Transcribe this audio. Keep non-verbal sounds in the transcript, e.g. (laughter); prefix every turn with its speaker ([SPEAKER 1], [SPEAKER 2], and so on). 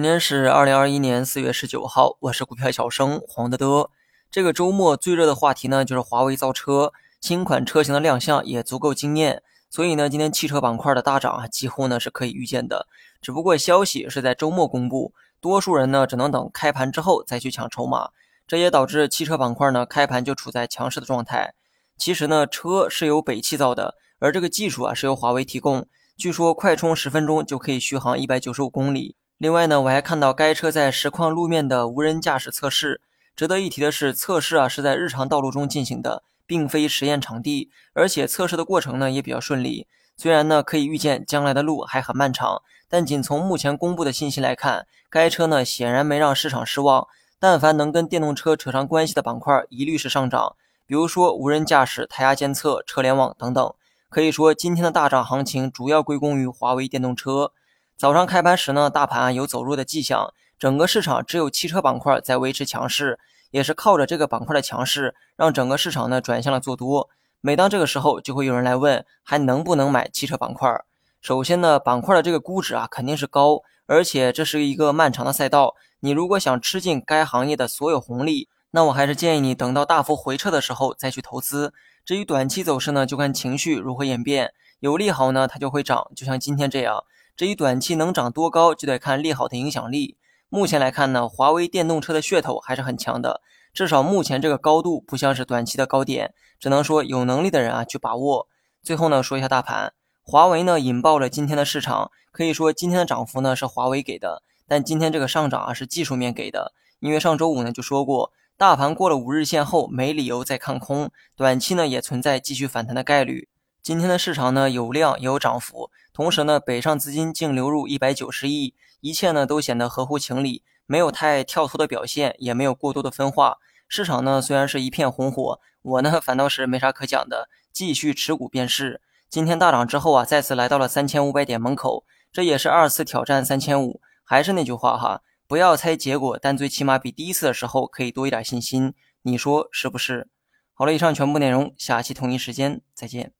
[SPEAKER 1] 今天是二零二一年四月十九号，我是股票小生黄德德。这个周末最热的话题呢，就是华为造车新款车型的亮相也足够惊艳，所以呢，今天汽车板块的大涨啊，几乎呢是可以预见的。只不过消息是在周末公布，多数人呢只能等开盘之后再去抢筹码，这也导致汽车板块呢开盘就处在强势的状态。其实呢，车是由北汽造的，而这个技术啊是由华为提供，据说快充十分钟就可以续航一百九十五公里。另外呢，我还看到该车在实况路面的无人驾驶测试。值得一提的是，测试啊是在日常道路中进行的，并非实验场地，而且测试的过程呢也比较顺利。虽然呢可以预见将来的路还很漫长，但仅从目前公布的信息来看，该车呢显然没让市场失望。但凡能跟电动车扯上关系的板块，一律是上涨。比如说无人驾驶、胎压监测、车联网等等。可以说，今天的大涨行情主要归功于华为电动车。早上开盘时呢，大盘有走弱的迹象，整个市场只有汽车板块在维持强势，也是靠着这个板块的强势，让整个市场呢转向了做多。每当这个时候，就会有人来问，还能不能买汽车板块？首先呢，板块的这个估值啊肯定是高，而且这是一个漫长的赛道，你如果想吃进该行业的所有红利，那我还是建议你等到大幅回撤的时候再去投资。至于短期走势呢，就看情绪如何演变，有利好呢它就会涨，就像今天这样。至于短期能涨多高，就得看利好的影响力。目前来看呢，华为电动车的噱头还是很强的，至少目前这个高度不像是短期的高点，只能说有能力的人啊去把握。最后呢，说一下大盘，华为呢引爆了今天的市场，可以说今天的涨幅呢是华为给的，但今天这个上涨啊是技术面给的，因为上周五呢就说过，大盘过了五日线后没理由再看空，短期呢也存在继续反弹的概率。今天的市场呢有量也有涨幅，同时呢北上资金净流入一百九十亿，一切呢都显得合乎情理，没有太跳脱的表现，也没有过多的分化。市场呢虽然是一片红火，我呢 (laughs) 反倒是没啥可讲的，继续持股便是。今天大涨之后啊，再次来到了三千五百点门口，这也是二次挑战三千五。还是那句话哈，不要猜结果，但最起码比第一次的时候可以多一点信心，你说是不是？好了，以上全部内容，下期同一时间再见。